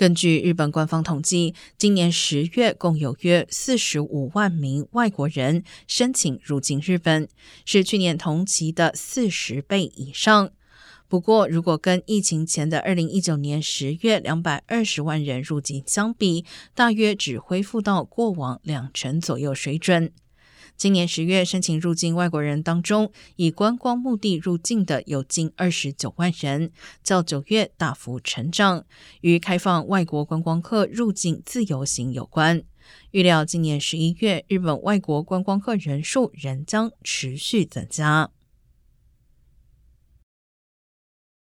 根据日本官方统计，今年十月共有约四十五万名外国人申请入境日本，是去年同期的四十倍以上。不过，如果跟疫情前的二零一九年十月两百二十万人入境相比，大约只恢复到过往两成左右水准。今年十月申请入境外国人当中，以观光目的入境的有近二十九万人，较九月大幅成长，与开放外国观光客入境自由行有关。预料今年十一月日本外国观光客人数仍将持续增加。